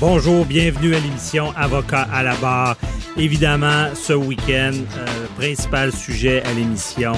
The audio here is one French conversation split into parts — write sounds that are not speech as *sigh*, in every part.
Bonjour, bienvenue à l'émission Avocat à la barre. Évidemment, ce week-end, euh, principal sujet à l'émission,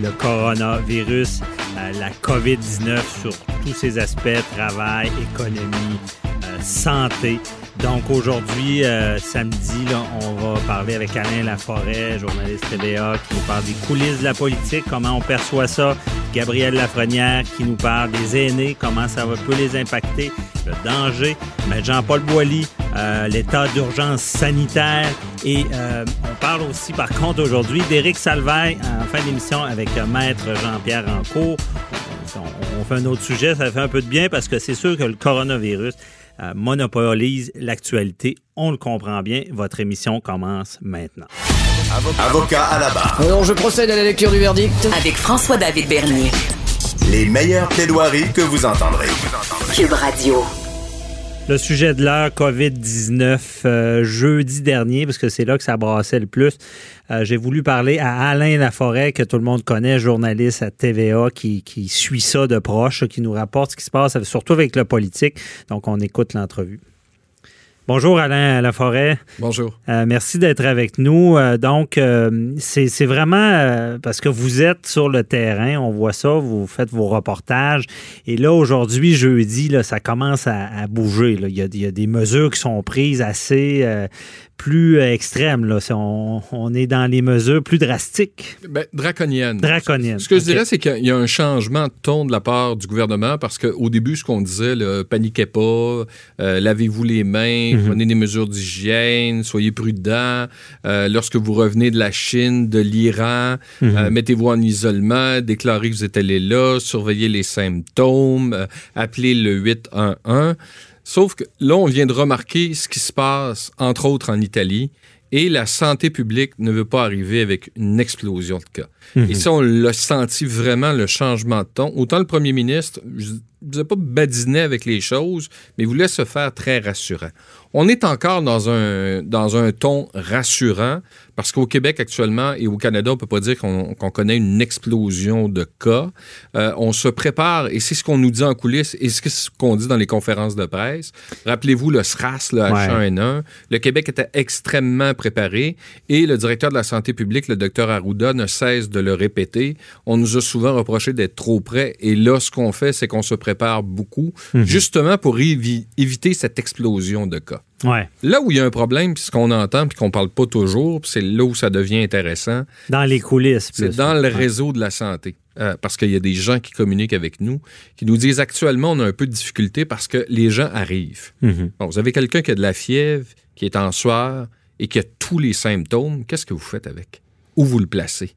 le coronavirus, euh, la COVID-19 sur tous ses aspects, travail, économie, euh, santé. Donc aujourd'hui, euh, samedi, là, on va parler avec Alain Laforêt, journaliste TVA, qui nous parle des coulisses de la politique, comment on perçoit ça. Gabriel Lafrenière qui nous parle des aînés, comment ça va peut les impacter, le danger. Mais Jean-Paul Boilly, euh, l'état d'urgence sanitaire. Et euh, on parle aussi, par contre, aujourd'hui d'Éric Salvaille en fin d'émission avec Maître Jean-Pierre Rancourt. On fait un autre sujet, ça fait un peu de bien parce que c'est sûr que le coronavirus euh, monopolise l'actualité. On le comprend bien. Votre émission commence maintenant. Avocat à la barre. Alors je procède à la lecture du verdict. Avec François-David Bernier. Les meilleures plaidoiries que vous entendrez. Cube Radio. Le sujet de l'heure, COVID-19, euh, jeudi dernier, parce que c'est là que ça brassait le plus. euh, J'ai voulu parler à Alain Laforêt, que tout le monde connaît, journaliste à TVA, qui, qui suit ça de proche, qui nous rapporte ce qui se passe, surtout avec le politique. Donc, on écoute l'entrevue. Bonjour Alain Laforêt. Bonjour. Euh, merci d'être avec nous. Euh, donc, euh, c'est vraiment parce que vous êtes sur le terrain, on voit ça, vous faites vos reportages. Et là, aujourd'hui, jeudi, là, ça commence à, à bouger. là. Il, y a, il y a des mesures qui sont prises assez plus euh, extrêmes. Là. On, on est dans les mesures plus drastiques. Ben. Draconiennes. Ce que je dirais, c'est qu'il y a un changement de ton de la part du gouvernement parce qu'au début, ce qu'on disait, paniquez pas, euh, lavez-vous les mains, Mhm. prenez des mesures d'hygiène, soyez prudents. Euh, lorsque vous revenez de la Chine, de l'Iran, Mhm. euh, mettez-vous en isolement, déclarez que vous êtes allé là, surveillez les symptômes, appelez le 811. Sauf que là, on vient de remarquer ce qui se passe, entre autres en Italie, et la santé publique ne veut pas arriver avec une explosion de cas. Et ça, on l'a senti vraiment, le changement de ton. Autant le premier ministre, je ne vous ai pas badiné avec les choses, mais voulait se faire très rassurant. On est encore dans un, dans un ton rassurant parce qu'au Québec actuellement et au Canada, on peut pas dire qu'on connaît une explosion de cas. Euh, on se prépare et c'est ce qu'on nous dit en coulisses et c'est ce qu'on dit dans les conférences de presse. Rappelez-vous le SRAS, le H1N1. Le Québec était extrêmement préparé et le directeur de la santé publique, le docteur Arruda, ne cesse de le répéter. On nous a souvent reproché d'être trop près et là, ce qu'on fait, c'est qu'on se prépare beaucoup justement pour évi- éviter cette explosion de cas. Ouais. Là où il y a un problème, puis ce qu'on entend, puis qu'on parle pas toujours, c'est là où ça devient intéressant, Dans les coulisses. c'est dans le réseau de la santé. Euh, parce qu'il y a des gens qui communiquent avec nous, qui nous disent actuellement, on a un peu de difficulté parce que les gens arrivent. Mhm. Bon, vous avez quelqu'un qui a de la fièvre, qui est en sueur et qui a tous les symptômes. Qu'est-ce que vous faites avec? Où vous le placez?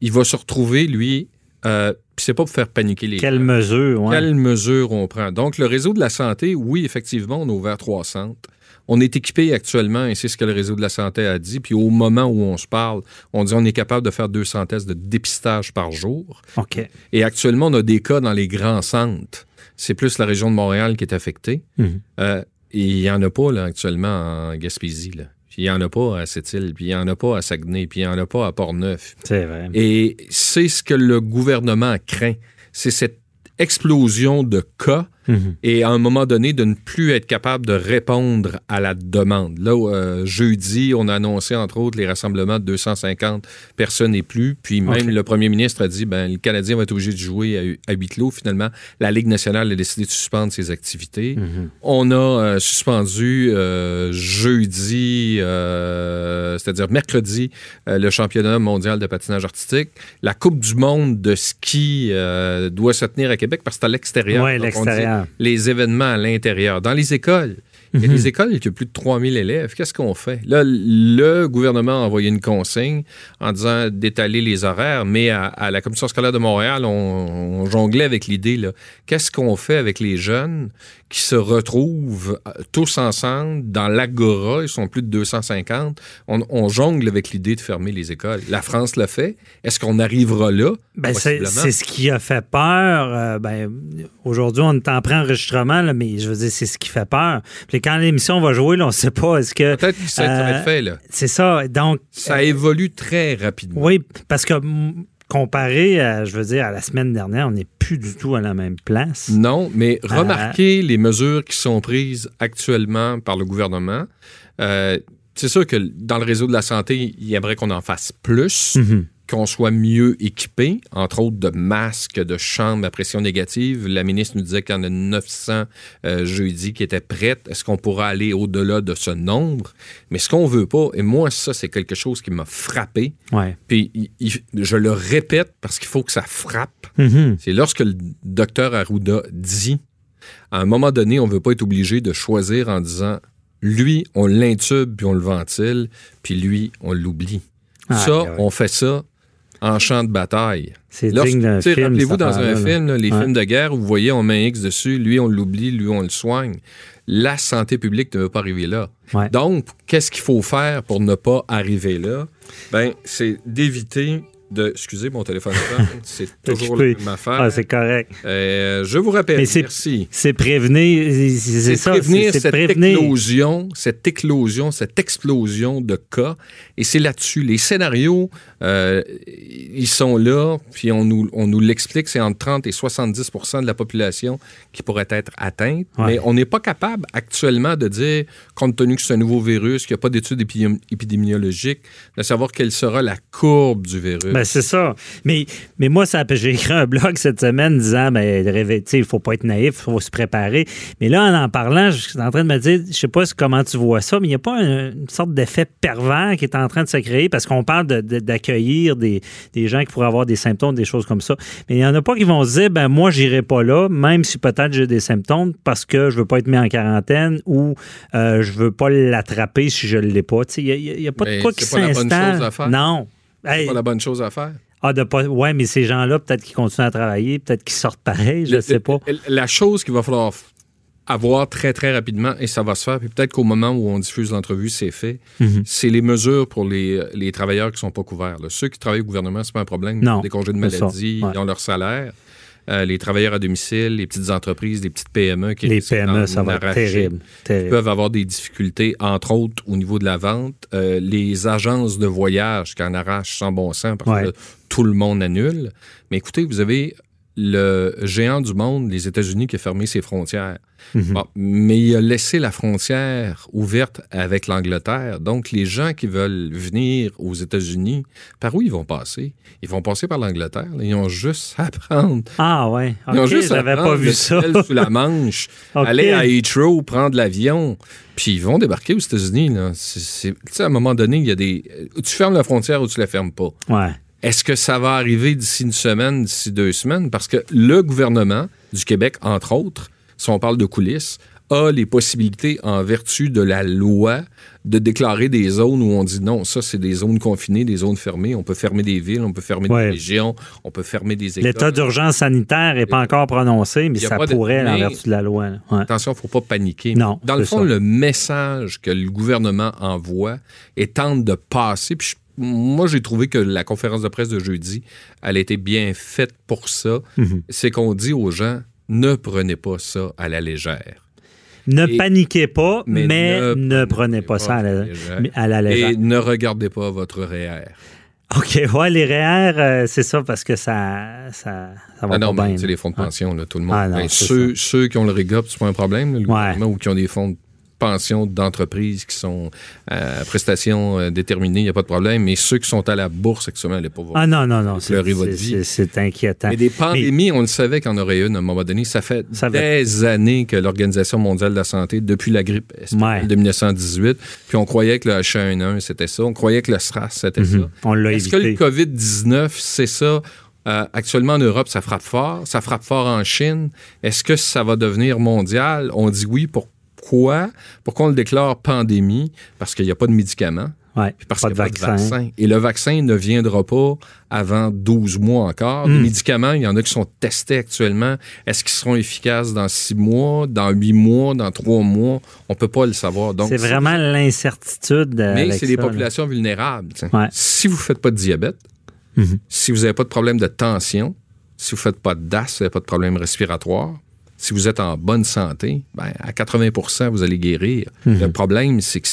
Il va se retrouver, lui, euh, puis c'est pas pour faire paniquer les Quelles gens. mesures? ouais. Quelles mesures on prend? Donc, le réseau de la santé, oui, effectivement, on a ouvert trois centres. On est équipé actuellement, et c'est ce que le réseau de la santé a dit. Puis au moment où on se parle, on dit on est capable de faire 200 tests de dépistage par jour. OK. Et actuellement, on a des cas dans les grands centres. C'est plus la région de Montréal qui est affectée. Mhm. Euh, et il n'y en a pas là, actuellement en Gaspésie. Là. Puis il n'y en a pas à Sept-Îles, puis il n'y en a pas à Saguenay, puis il n'y en a pas à Port-Neuf. C'est vrai. Et c'est ce que le gouvernement craint. C'est cette explosion de cas Mhm. et à un moment donné de ne plus être capable de répondre à la demande. Là, euh, jeudi, on a annoncé entre autres les rassemblements de 250 personnes et plus. Puis même le premier ministre a dit ben le Canadien va être obligé de jouer à, à huis clos. Finalement, la Ligue nationale a décidé de suspendre ses activités. On a euh, suspendu euh, jeudi, c'est-à-dire mercredi, le championnat mondial de patinage artistique. La Coupe du monde de ski doit se tenir à Québec parce que c'est à l'extérieur. Dit l'extérieur. Les événements à l'intérieur. Dans les écoles, Il y a Mhm. des écoles qui ont plus de 3000 élèves. Qu'est-ce qu'on fait? Là, le gouvernement a envoyé une consigne en disant d'étaler les horaires, mais à, à la Commission scolaire de Montréal, on, on jonglait avec l'idée. Qu'est-ce qu'on fait avec les jeunes qui se retrouvent euh, tous ensemble dans l'agora? Ils sont plus de 250. On, on jongle avec l'idée de fermer les écoles. La France l'a fait. Est-ce qu'on arrivera là? Ben, c'est ce qui a fait peur. Euh, ben, Aujourd'hui, on est en pré-enregistrement, mais je veux dire, c'est ce qui fait peur. Puis quand l'émission va jouer, là, on ne sait pas. Est-ce que. Peut-être que ça va Euh, être fait, là. C'est ça. Donc. Ça évolue très rapidement. Oui, parce que comparé, à, je veux dire, à la semaine dernière, on n'est plus du tout à la même place. Non, mais Ah. remarquez les mesures qui sont prises actuellement par le gouvernement. Euh, c'est sûr que dans le réseau de la santé, il aimerait qu'on en fasse plus, Mhm. Qu'on soit mieux équipé, entre autres de masques, de chambres à pression négative. La ministre nous disait qu'il y en a 900 euh, jeudi qui étaient prêtes. Est-ce qu'on pourra aller au-delà de ce nombre? Mais ce qu'on veut pas, et moi, ça, c'est quelque chose qui m'a frappé, Ouais. puis il- il- je le répète parce qu'il faut que ça frappe. Mhm. C'est lorsque le docteur Arruda dit, à un moment donné, on ne veut pas être obligé de choisir en disant, lui, on l'intube puis on le ventile, puis lui, on l'oublie. Ah, ça, ouais. on fait ça en champ de bataille. C'est digne d'un film. Rappelez-vous, dans un là. film, là, les Ouais. films de guerre, où vous voyez, on met un X dessus, lui, on l'oublie, lui, on le soigne. La santé publique ne veut pas arriver là. Ouais. Donc, qu'est-ce qu'il faut faire pour ne pas arriver là? Ben, c'est d'éviter de. Excusez mon téléphone, *laughs* c'est toujours la même affaire. Ah, c'est correct. Euh, je vous rappelle, Mais merci. C'est prévenir. C'est ça. prévenir cette prévenir. éclosion, cette éclosion, cette explosion de cas. Et c'est là-dessus. Les scénarios, euh, ils sont là, puis on nous, on nous l'explique, c'est entre 30 et 70% de la population qui pourrait être atteinte. Ouais. Mais on n'est pas capable actuellement de dire, compte tenu que c'est un nouveau virus, qu'il n'y a pas d'études épidémi- épidémiologiques, de savoir quelle sera la courbe du virus. Ben, c'est ça. Mais, mais moi, ça, j'ai écrit un blog cette semaine disant ben, tu sais, il ne faut pas être naïf, il faut se préparer. Mais là, en en parlant, je suis en train de me dire, je sais pas comment tu vois ça, mais il n'y a pas un- une sorte d'effet pervers qui est en train de se créer parce qu'on parle de- de- d'accueillir des, des gens qui pourraient avoir des symptômes, des choses comme ça. Mais il n'y en a pas qui vont se dire, ben moi, j'irai pas là, même si peut-être j'ai des symptômes parce que je veux pas être mis en quarantaine ou euh, je veux pas l'attraper si je ne l'ai pas. Il n'y a, pas Mais de quoi qui s'installe. chose c'est pas la bonne chose à faire. ah, de pas. Ouais, mais ces gens-là, peut-être qu'ils continuent à travailler, peut-être qu'ils sortent pareil, je ne sais pas. La chose qu'il va falloir avoir très, très rapidement, et ça va se faire, puis peut-être qu'au moment où on diffuse l'entrevue, c'est fait, Mhm. c'est les mesures pour les, les travailleurs qui ne sont pas couverts. là. Ceux qui travaillent au gouvernement, c'est pas un problème. Ils ont des congés de maladie, ouais. ils ont leur salaire. Euh, les travailleurs à domicile, les petites entreprises, les petites PME qui Les PME, d'en ça va être arracher, terrible. terrible. peuvent avoir des difficultés, entre autres au niveau de la vente. Euh, les agences de voyage qui en arrachent sans bon sens parce Ouais. que là, tout le monde annule. Mais écoutez, vous avez le géant du monde, les États-Unis, qui a fermé ses frontières. Mhm. Bon, mais il a laissé la frontière ouverte avec l'Angleterre. Donc, les gens qui veulent venir aux États-Unis, par où ils vont passer? Ils vont passer par l'Angleterre. Ils ont juste *laughs* à prendre Ah, ouais. ils ont juste à prendre pas vu le ça. sous la Manche, *laughs* aller à Heathrow, prendre l'avion, puis ils vont débarquer aux États-Unis. Tu sais, à un moment donné, il y a des. Tu fermes la frontière ou tu la fermes pas. Ouais. Est-ce que ça va arriver d'ici une semaine, d'ici deux semaines? Parce que le gouvernement du Québec, entre autres, si on parle de coulisses, a les possibilités, en vertu de la loi, de déclarer des zones où on dit non, ça, c'est des zones confinées, des zones fermées. On peut fermer des villes, on peut fermer Ouais. des régions, on peut fermer des écoles. L'état d'urgence sanitaire n'est pas encore prononcé, mais ça pas de- pourrait, en vertu de la loi. Ouais. Attention, il ne faut pas paniquer. Non, Dans le fond, ça. le message que le gouvernement envoie et tente de passer, puis je- moi, j'ai trouvé que la conférence de presse de jeudi, elle a été bien faite pour ça. Mhm. C'est qu'on dit aux gens, ne prenez pas ça à la légère. Ne Et- paniquez pas, mais, Mais ne, prenez pas ça à la, légère. à la légère. Et ne regardez pas votre REER. OK, ouais, les REER, euh, c'est ça parce que ça, ça, ça va Ah non, pas bien. là. les fonds de Ah. pension, là, tout le monde. Ah non, Ben, c'est ceux, ceux qui ont le REGOP, c'est pas un problème, là, le Ouais. ou qui ont des fonds de pension d'entreprise qui sont euh, à prestations euh, déterminées, il n'y a pas de problème. Mais ceux qui sont à la bourse actuellement, allez pas. Ah non, non, non, c'est inquiétant. Mais des pandémies, on le savait qu'il y en aurait une à un moment donné. Ça fait Ça des années que l'Organisation mondiale de la santé, depuis la grippe Ouais. de 1918, puis on croyait que le H1N1, c'était ça. On croyait que le SRAS, c'était Mhm. ça. On l'a Est-ce que le évité. COVID-19, c'est ça? Euh, actuellement, en Europe, ça frappe fort. Ça frappe fort en Chine. Est-ce que ça va devenir mondial? On dit oui. Pourquoi Pourquoi? Pourquoi on le déclare pandémie? Parce qu'il n'y a pas de médicaments. Ouais, parce qu'il de n'y a pas de vaccin. Et le vaccin ne viendra pas avant 12 mois encore. Hmm. Les médicaments, il y en a qui sont testés actuellement. Est-ce qu'ils seront efficaces dans 6 mois, dans 8 mois, dans 3 mois? On ne peut pas le savoir. Donc, C'est vraiment l'incertitude. euh, Mais c'est là. populations vulnérables. Ouais. Si vous ne faites pas de diabète, Mhm. si vous n'avez pas de problème de tension, si vous ne faites pas d'as, si vous n'avez pas de problème respiratoire, si vous êtes en bonne santé, ben, à 80% vous allez guérir. Mhm. Le problème, c'est que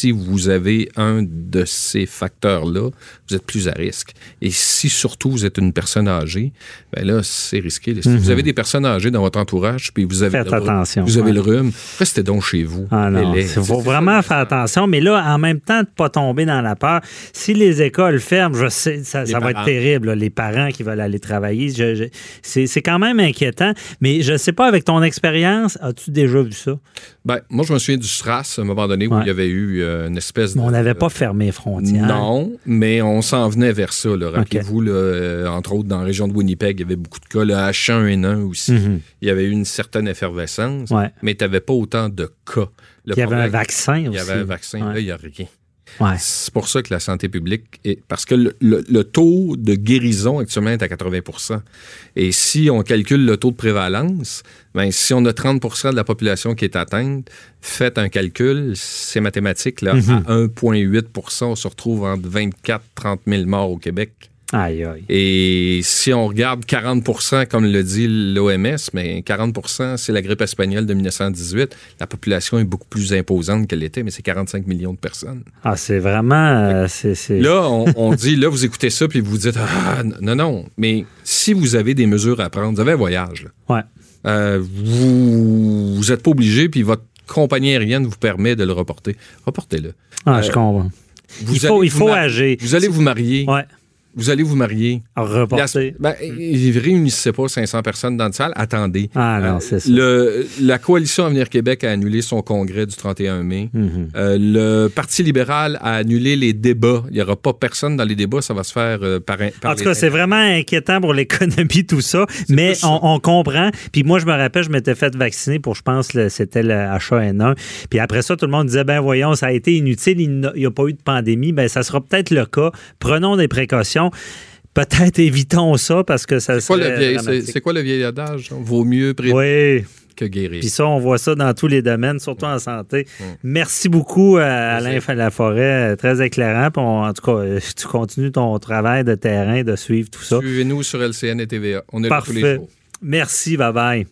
si vous avez un de ces facteurs-là, vous êtes plus à risque. Et si surtout vous êtes une personne âgée, ben là, c'est risqué. Si vous avez des personnes âgées dans votre entourage, puis vous avez, Mhm. Faites le, rhume- attention, vous avez ouais. le rhume, restez donc chez vous. Ah non, il faut vraiment faire attention. Mais là, en même temps, de ne pas tomber dans la peur. Si les écoles ferment, je sais, ça, va être terrible. là, les parents qui veulent aller travailler, je- je- c'est c'est quand même inquiétant. Mais je ne sais pas, avec ton expérience, as-tu déjà vu ça? Ben, moi, je me souviens du SRAS, à un moment donné, où Ouais. il y avait eu euh, une espèce de... Mais on n'avait pas fermé les frontières. Non, mais on s'en venait vers ça. Rappelez-vous, euh, entre autres, dans la région de Winnipeg, il y avait beaucoup de cas. Le H1N1 aussi. Mhm. Il y avait eu une certaine effervescence, Ouais. mais tu n'avais pas autant de cas. Le Il y avait un vaccin aussi. Il y avait un vaccin. Ouais. Là, il n'y a rien. Ouais. C'est pour ça que la santé publique est. Parce que le, le- le taux de guérison actuellement est à 80% Et si on calcule le taux de prévalence, ben, si on a 30% de la population qui est atteinte, faites un calcul, c'est mathématique, là, Mhm. à 1,8% on se retrouve entre 24 30 000 morts au Québec. Aïe, aïe. Et si on regarde 40% comme le dit l'OMS, mais 40% c'est la grippe espagnole de 1918. La population est beaucoup plus imposante qu'elle était, mais c'est 45 millions de personnes. Ah, c'est vraiment. euh, Là, on, on dit, là, vous écoutez ça, puis vous dites, ah, non, non. Mais si vous avez des mesures à prendre, vous avez un voyage, là. Ouais. Euh, vous n'êtes pas obligé, puis votre compagnie aérienne vous permet de le reporter. Reportez-le. Ah, je Euh, comprends. Vous Il faut, allez il vous faut mar- agir. Vous allez vous marier. Ouais. Vous allez vous marier. Reporter. La- ben, ils réunissaient pas 500 personnes dans une salle. Attendez. Ah non, Euh, c'est ça. le- la coalition Avenir Québec a annulé son congrès du 31 mai. Mhm. Euh, le Parti libéral a annulé les débats. Il n'y aura pas personne dans les débats. Ça va se faire euh, par, un- par En tout cas, c'est vraiment inquiétant pour l'économie, tout ça. Mais ça. on, comprend. Puis moi, je me rappelle, je m'étais fait vacciner pour, je pense, c'était le H1N1. Puis après ça, tout le monde disait, ben voyons, ça a été inutile, il n'y a pas eu de pandémie. Ben ça sera peut-être le cas. Prenons des précautions. Peut-être évitons ça parce que ça C'est quoi, le serait vieil, c'est, dramatique. c'est quoi le vieil adage? Vaut mieux prévenir Oui. que guérir. Puis ça, on voit ça dans tous les domaines, surtout en santé. Mm. Merci beaucoup, euh, Alain Laforêt. Très éclairant. Puis on- en tout cas, euh, *laughs* tu continues ton travail de terrain, de suivre tout ça. Suivez-nous sur LCN et TVA. On est là tous les Parfait. jours. Merci, bye bye.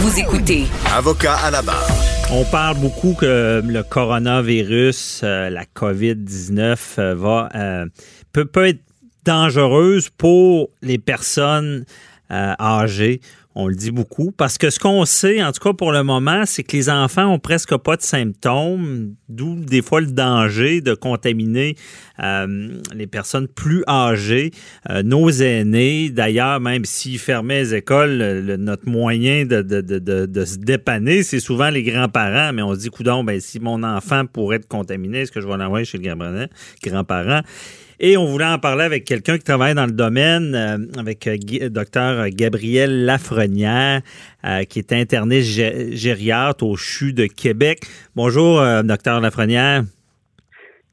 Vous écoutez Avocat à la barre. On parle beaucoup que le coronavirus, euh, la COVID-19 euh, va euh, peut, peut être dangereuse pour les personnes euh, âgées. On le dit beaucoup parce que ce qu'on sait, en tout cas pour le moment, c'est que les enfants ont presque pas de symptômes, d'où des fois le danger de contaminer euh, les personnes plus âgées, euh, nos aînés. D'ailleurs, même s'ils fermaient les écoles, le- notre moyen de, de, de, de, se dépanner, c'est souvent les grands-parents. Mais on se dit, coudon, ben, si mon enfant pourrait être contaminé, est-ce que je vais l'envoyer chez le grand- grand-parent? Et on voulait en parler avec quelqu'un qui travaille dans le domaine, euh, avec euh, Gui- docteur Gabriel Lafrenière, euh, qui est interniste au CHU de Québec. Bonjour, euh, docteur Lafrenière.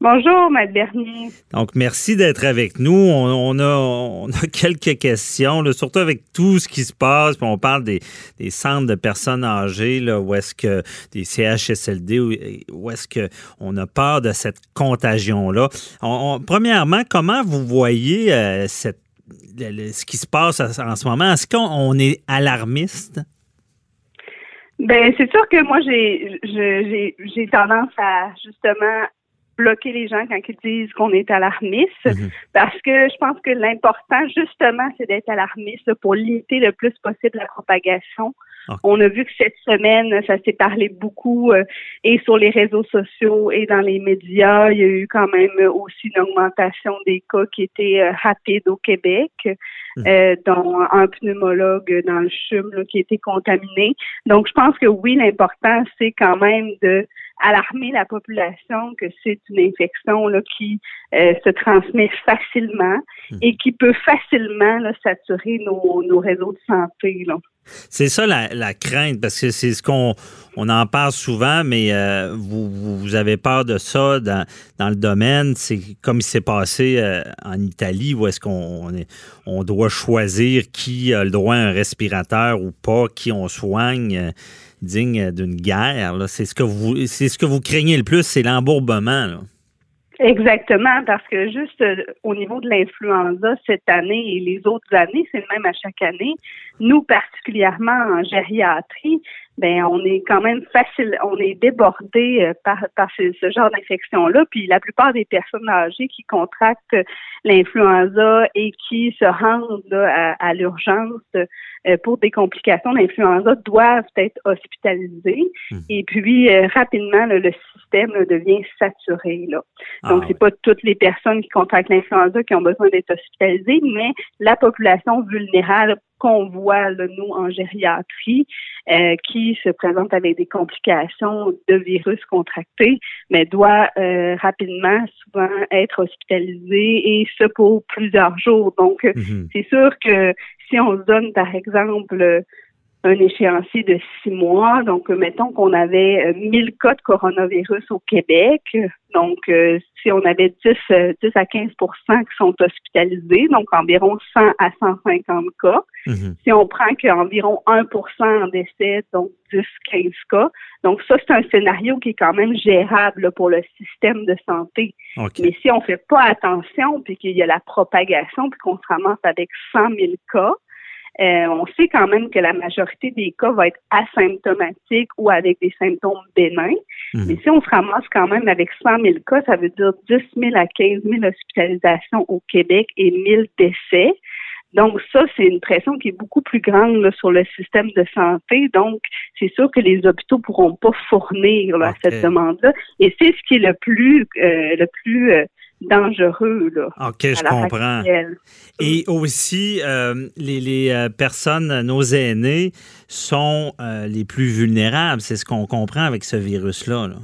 Bonjour, Maître Bernier. Donc, merci d'être avec nous. On, on a, on a *laughs* quelques questions, là, surtout avec tout ce qui se passe. Puis on parle des, des centres de personnes âgées, là, où est-ce que des CHSLD, où, où est-ce que on a peur de cette contagion-là. On- on- premièrement, comment vous voyez euh, cette, le- le- ce qui se passe en ce moment? Est-ce qu'on on est alarmiste? Ben, c'est sûr que moi, j'ai tendance à justement bloquer les gens quand ils disent qu'on est alarmiste, Mhm. parce que je pense que l'important, justement, c'est d'être alarmiste pour limiter le plus possible la propagation. On a vu que cette semaine, ça s'est parlé beaucoup euh, et sur les réseaux sociaux et dans les médias. Il y a eu quand même aussi une augmentation des cas qui étaient euh, rapides au Québec, euh, dont un pneumologue dans le CHUM là, qui été contaminé. Donc, je pense que oui, l'important, c'est quand même de alarmer la population que c'est une infection là, qui euh, se transmet facilement et qui peut facilement là, saturer nos, nos réseaux de santé. Là. C'est ça la, crainte, parce que c'est ce qu'on on en parle souvent, mais euh, vous, avez peur de ça dans, le domaine. C'est comme il s'est passé euh, en Italie, où est-ce qu'on on doit choisir qui a le droit à un respirateur ou pas, qui on soigne euh, digne d'une guerre. C'est ce que vous craignez le plus, c'est l'embourbement. Exactement, parce que juste euh, au niveau de l'influenza cette année et les autres années, c'est le même à chaque année. Nous, particulièrement en gériatrie, ben on est quand même facile, on est débordé euh, par, par ce, genre d'infection-là. Puis la plupart des personnes âgées qui contractent l'influenza et qui se rendent à, à l'urgence euh, pour des complications d'influenza doivent être hospitalisées. Hmm. Et puis, euh, rapidement, le système devient saturé. Là. Donc, ah, c'est pas toutes les personnes qui contractent l'influenza qui ont besoin d'être hospitalisées, mais la population vulnérable qu'on voit, nous, en gériatrie, euh, qui se présente avec des complications de virus contractés, mais doit rapidement, souvent, être hospitalisé et ce pour plusieurs jours. Donc, mhm. c'est sûr que si on se donne, par exemple, un échéancier de six mois. Donc, mettons qu'on avait 1000 euh, cas de coronavirus au Québec. Donc, euh, si on avait 10, 10 euh, à 15 qui sont hospitalisés, donc environ 100 à 150 cas. Mhm. Si on prend qu'environ 1% en décès, donc 10, 15 cas. Donc, ça, c'est un scénario qui est quand même gérable pour le système de santé. Mais si on fait pas attention, puis qu'il y a la propagation, puis qu'on se ramasse avec 100 000 cas, euh, on sait quand même que la majorité des cas va être asymptomatique ou avec des symptômes bénins. Mhm. Mais si on se ramasse quand même avec 100 000 cas, ça veut dire 10 000 à 15 000 hospitalisations au Québec et 1000 décès. Donc ça, c'est une pression qui est beaucoup plus grande sur le système de santé. Donc, c'est sûr que les hôpitaux pourront pas fournir à cette demande-là. Et c'est ce qui est le plus euh, le plus euh, dangereux. Là, OK, je comprends. Et aussi, euh, les, les euh, personnes, nos aînés, sont euh, les plus vulnérables. C'est ce qu'on comprend avec ce virus-là. Là.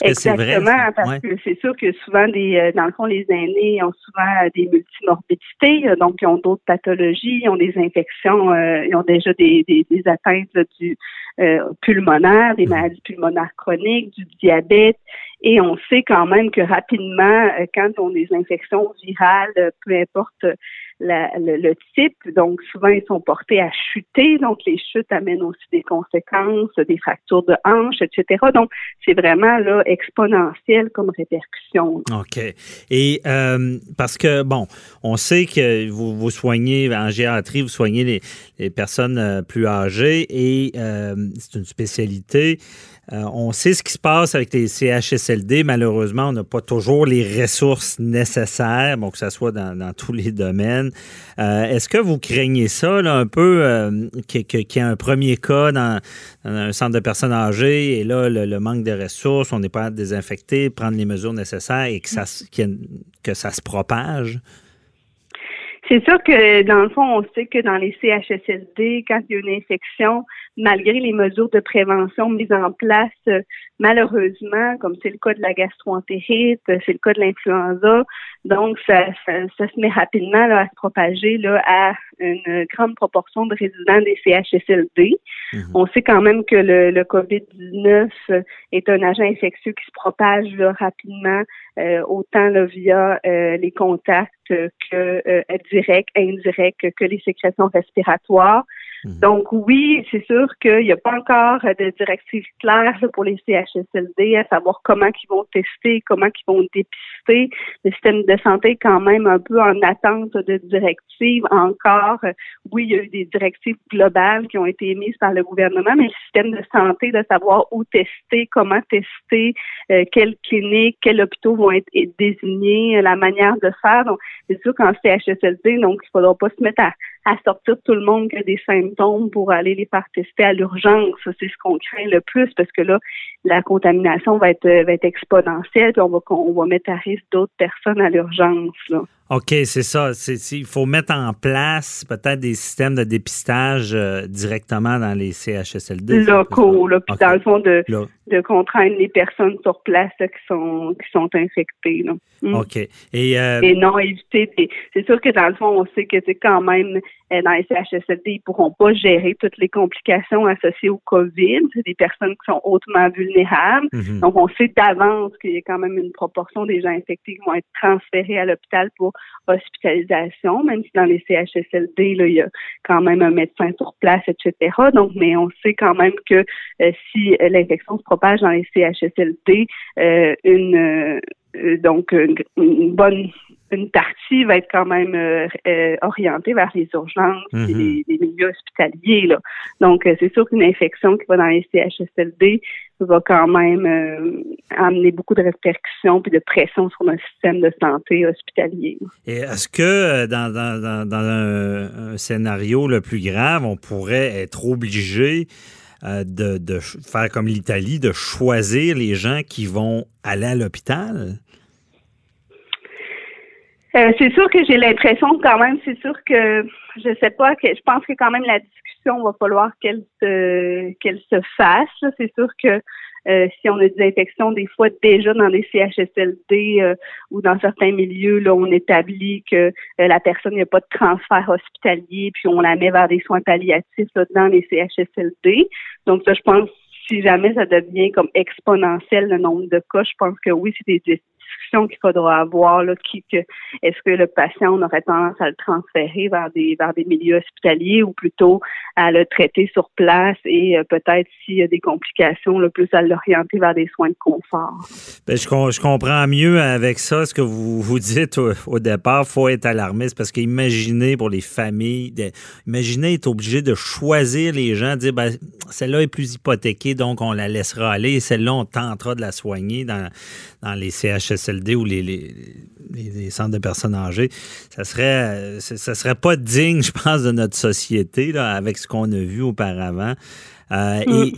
Exactement, parce que c'est sûr que souvent, des, dans le fond, les aînés ont souvent des multimorbidités, donc ils ont d'autres pathologies, ils ont des infections, ils ont déjà des, des, des atteintes du pulmonaire, des mmh. maladies pulmonaires chroniques, du diabète, et on sait quand même que rapidement, euh, quand on a des infections virales, euh, peu importe le, type, donc souvent ils sont portés à chuter, donc les chutes amènent aussi des conséquences, des fractures de hanches, etc. Donc c'est vraiment là exponentiel comme répercussion. OK. Et euh, parce que bon, on sait que vous soignez en gériatrie, vous soignez les, personnes plus âgées et c'est une spécialité. Euh, on sait ce qui se passe avec les CHSLD. Malheureusement, on n'a pas toujours les ressources nécessaires, bon, que ce soit dans, tous les domaines. Euh, est-ce que vous craignez ça un peu, euh, qu'il y ait un premier cas dans, un centre de personnes âgées et là, le, manque de ressources, on n'est pas à désinfecter, prendre les mesures nécessaires et que ça, que ça se propage? C'est sûr que dans le fond, on sait que dans les CHSLD, quand il y a une infection, malgré les mesures de prévention mises en place, euh, malheureusement, comme c'est le cas de la gastroentérite, euh, c'est le cas de l'influenza, donc ça, ça, se met rapidement là, à se propager là, à une grande proportion de résidents des CHSLD. Mhm. On sait quand même que le, le COVID-19 est un agent infectieux qui se propage là, rapidement, euh, autant là, via les contacts que directs, indirects, que les sécrétions respiratoires. Mhm. Donc oui, c'est sûr qu'il n'y a pas encore de directives claires pour les CHSLD à savoir comment ils vont tester, comment ils vont dépister. Le système de santé est quand même un peu en attente de directives encore. Oui, il y a eu des directives globales qui ont été émises par le gouvernement, mais le système de santé de savoir où tester, comment tester, euh, quelles cliniques, quels hôpitaux vont être désignés, la manière de faire. Donc, c'est sûr qu'en CHSLD, donc il ne faudra pas se mettre à à sortir tout le monde qui a des symptômes pour aller les tester à l'urgence. C'est ce qu'on craint le plus parce que là, la contamination va être, va être exponentielle et on va, on va mettre à risque d'autres personnes à l'urgence. OK, c'est ça. il faut mettre en place peut-être des systèmes de dépistage euh, directement dans les CHSLD. Locaux, là, puis dans le fond, de, de contraindre les personnes sur place qui sont qui sont infectées. Mm. OK. Et, euh, Et non éviter des. C'est sûr que dans le fond, on sait que c'est quand même dans les CHSLD, ils pourront pas gérer toutes les complications associées au COVID. C'est des personnes qui sont hautement vulnérables. Mhm. Donc, on sait d'avance qu'il y a quand même une proportion des gens infectés qui vont être transférés à l'hôpital pour hospitalisation, même si dans les CHSLD, il y a quand même un médecin sur place, etc. Donc, mais on sait quand même que euh, si l'infection se propage dans les CHSLD, euh, une euh, donc une, bonne une partie va être quand même euh, euh, orientée vers les urgences et Mhm. les, les milieux hospitaliers. Là. Donc, euh, c'est sûr qu'une infection qui va dans les CHSLD va quand même amener beaucoup de répercussions puis de pression sur notre système de santé hospitalier. Et est-ce que dans, dans, dans, dans un, un scénario le plus grave, on pourrait être obligé de, de faire comme l'Italie, de choisir les gens qui vont aller à l'hôpital? Euh, c'est sûr que j'ai l'impression quand même, c'est sûr que je sais pas que je pense que quand même la discussion va falloir qu'elle se qu'elle se fasse. C'est sûr que euh, si on a des infections des fois déjà dans des CHSLD euh, ou dans certains milieux, là, on établit que euh, la personne n'a pas de transfert hospitalier, puis on la met vers des soins palliatifs là, dans les CHSLD. Donc ça, je pense si jamais ça devient comme exponentiel le nombre de cas, je pense que oui, c'est des discussions qu'il faudra avoir là, qui que est-ce que le patient on aurait tendance à le transférer vers des vers des milieux hospitaliers ou plutôt à le traiter sur place et euh, peut-être s'il y a des complications, le plus à l'orienter vers des soins de confort? Ben, je, je comprends mieux avec ça ce que vous vous dites au, au départ. faut être alarmiste parce qu'imaginez pour les familles, de- imaginez être obligé de choisir les gens, dire ben, celle-là est plus hypothéquée, donc on la laissera aller et celle-là, on tentera de la soigner dans, dans les CHSLD ou les, les, centres de personnes âgées. Ça serait, ça serait pas digne, *laughs* je pense, de notre société là, avec ce qu'on a vu auparavant. Euh, Et,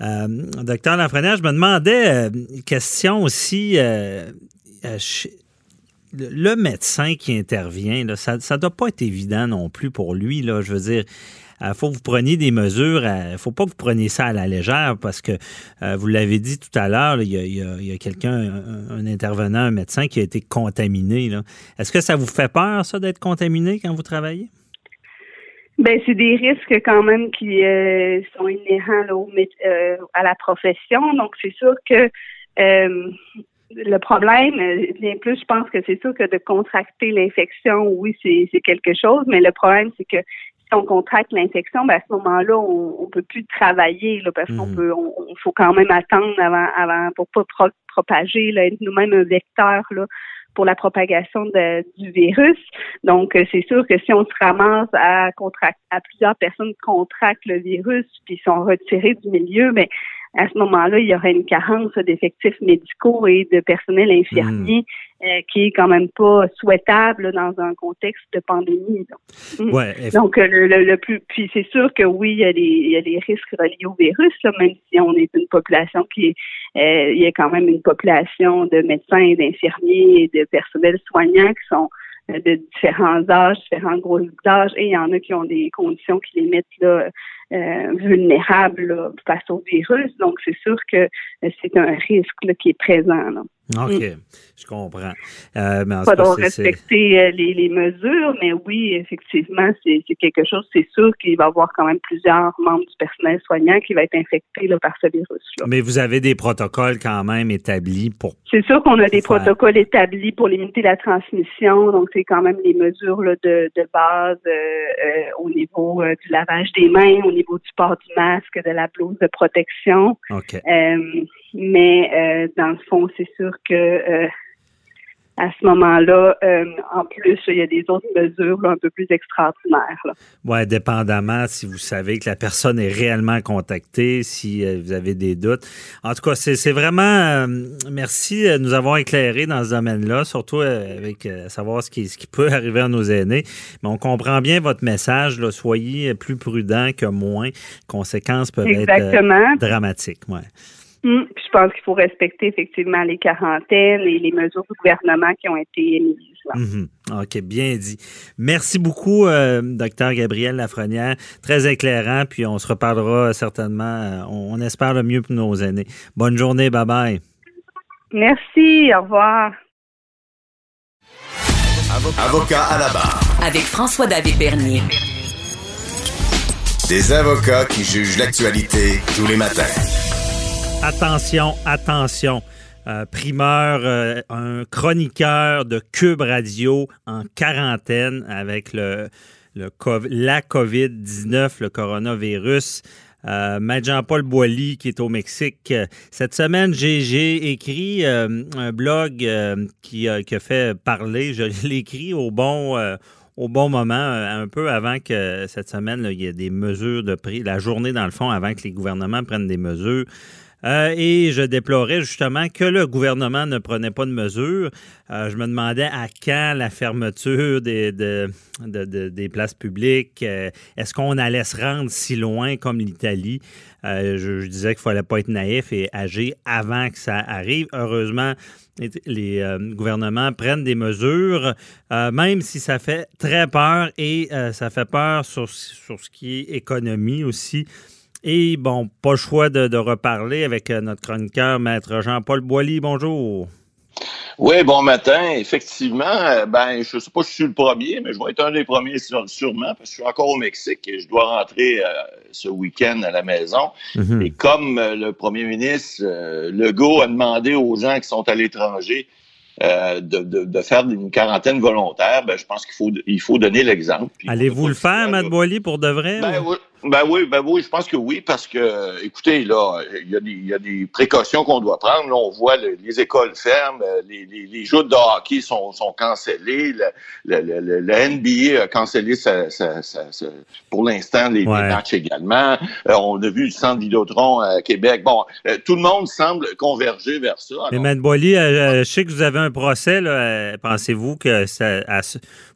euh, docteur Lafrenière, je me demandais, euh, une question aussi, euh, euh, chez- le le médecin qui intervient, là, ça ne doit pas être évident non plus pour lui. Là, je veux dire, il faut que vous preniez des mesures. Il ne faut pas que vous preniez ça à la légère parce que, euh, vous l'avez dit tout à l'heure, il y a, quelqu'un, un, intervenant, un médecin qui a été contaminé. Est-ce que ça vous fait peur, ça, d'être contaminé quand vous travaillez? Ben c'est des risques quand même qui euh, sont inhérents euh, à la profession. Donc c'est sûr que euh, le problème euh, vient plus, je pense que c'est sûr que de contracter l'infection, oui, c'est quelque chose, mais le problème c'est que si on contracte l'infection, ben à ce moment-là, on, on peut plus travailler là, parce qu'on Mhm. peut, on, on faut quand même attendre avant, avant pour pas pro- propager, là, être nous-mêmes un vecteur là pour la propagation de- du virus. Donc, euh, c'est sûr que si on se ramasse à contracter, à plusieurs personnes contractent le virus puis sont retirées du milieu, mais à ce moment-là, il y aurait une carence d'effectifs médicaux et de personnel infirmier euh, qui est quand même pas souhaitable là, dans un contexte de pandémie. là. Mm. Ouais, eff- Donc, euh, le, le, le plus, puis c'est sûr que oui, il y a des, il y a des risques reliés au virus, là, même si on est une population qui est, euh, il y a quand même une population de médecins, d'infirmiers et de personnel soignant qui sont euh, de différents âges, différents groupes d'âge, et il y en a qui ont des conditions qui les mettent là, euh, vulnérables là, face au virus. Donc, c'est sûr que euh, c'est un risque là, qui est présent. Là. OK, je comprends. Euh, mais c'est- respecter euh, les, les mesures, mais oui, effectivement, c'est quelque chose, c'est sûr qu'il va y avoir quand même plusieurs membres du personnel soignant qui va être infecté là, par ce virus-là. Mais vous avez des protocoles quand même établis pour. C'est sûr qu'on a des Faire. protocoles établis pour limiter la transmission, donc c'est quand même les mesures là, de, de base euh, euh, au niveau du lavage des mains, au niveau du port du masque, de la blouse de protection. OK. Mais euh, dans le fond, c'est sûr que euh, à ce moment-là, euh, en plus, il y a des autres mesures là, un peu plus extraordinaires. Ouais, dépendamment si vous savez que la personne est réellement contactée, si euh, vous avez des doutes. En tout cas, c'est vraiment euh, merci de nous avoir éclairé dans ce domaine-là, surtout avec savoir ce qui, ce qui peut *laughs* arriver à nos aînés. Mais on comprend bien votre message. Là, soyez plus prudent que moins. Les conséquences peuvent être Exactement. dramatiques. Ouais. Puis je pense qu'il faut respecter effectivement les quarantaines et les mesures du gouvernement qui ont été émises. là. Mhm. OK, bien dit. Merci beaucoup, euh, docteur Gabriel Lafrenière. Très éclairant, puis on se reparlera certainement. euh, on, on espère le mieux pour nos aînés. Bonne journée, bye bye. Merci, au revoir. Avocat à la barre. Avec François-David Bernier. Des avocats qui jugent l'actualité tous les matins. Attention, attention. Euh, primeur, euh, un chroniqueur de Cube Radio en quarantaine avec la COVID-19, le coronavirus. Euh, Maître Jean-Paul Boilly qui est au Mexique. Cette semaine, j'ai écrit euh, un blog qui, a fait parler. Je *laughs* l'ai écrit au bon au bon moment, un peu avant que cette semaine, il y ait des mesures de prix, la journée dans le fond, avant que les gouvernements prennent des mesures. Euh, et je déplorais justement que le gouvernement ne prenait pas de mesures. Euh, je me demandais à quand la fermeture des, des places publiques. Euh, est-ce qu'on allait se rendre si loin comme l'Italie? Je, disais qu'il ne fallait pas être naïf et agir avant que ça arrive. Heureusement, les gouvernements prennent des mesures, même si ça fait très peur et ça fait peur sur, sur ce qui est économie aussi. Et bon, pas le choix de, reparler avec euh, notre chroniqueur, Maître Jean-Paul Boilly. Bonjour. Oui, bon matin. Effectivement, euh, ben, je ne sais pas si je suis le premier, mais je vais être un des premiers sûrement, parce que je suis encore au Mexique et je dois rentrer euh, ce week-end à la maison. Mhm. Et comme le premier ministre Legault a demandé aux gens qui sont à l'étranger de, de, faire une quarantaine volontaire, ben, je pense qu'il faut, il faut donner l'exemple. Allez-vous le faire, Matt Boily, pour de vrai? Ben, oui, ben oui, ben oui, je pense que oui, parce que, écoutez, là, il y, a des, précautions qu'on doit prendre. Là, on voit les écoles fermes, les, les, jeux de hockey sont, sont cancellés, le, le, le, NBA a cancellé pour l'instant les, matchs également. Euh, on a vu le centre Vidéotron à Québec. Bon, euh, tout le monde semble converger vers ça. Mais Mme Boily, euh, je sais que vous avez un procès. Pensez-vous que ça,